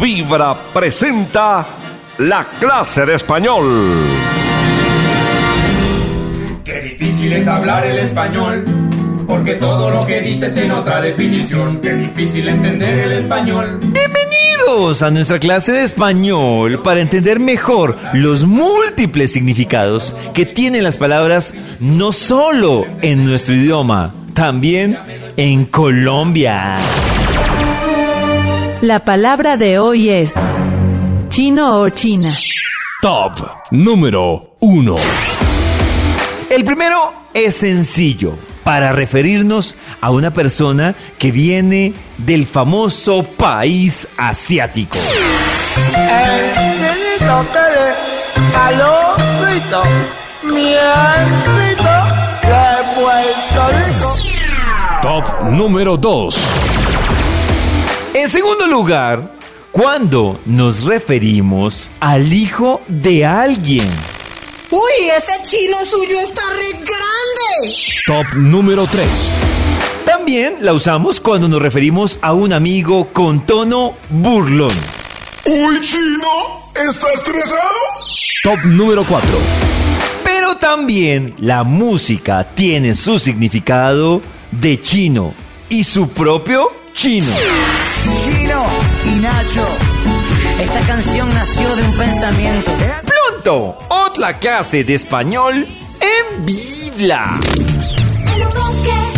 Vibra presenta la clase de español. Qué difícil es hablar el español, porque todo lo que dices tiene otra definición. Qué difícil entender el español. Bienvenidos a nuestra clase de español para entender mejor los múltiples significados que tienen las palabras no solo en nuestro idioma, también en Colombia. La palabra de hoy es chino o china. Top número 1. El primero es sencillo para referirnos a una persona que viene del famoso país asiático. Top número 2. En segundo lugar, cuando nos referimos al hijo de alguien. Uy, ese chino suyo está re grande. Top número 3. También la usamos cuando nos referimos a un amigo con tono burlón. Uy, chino, ¿estás estresado? Top número 4. Pero también la música tiene su significado de chino y su propio chino. Chino y Nacho. Esta canción nació de un pensamiento. Pronto, otra clase de español en Biblia. Un bosque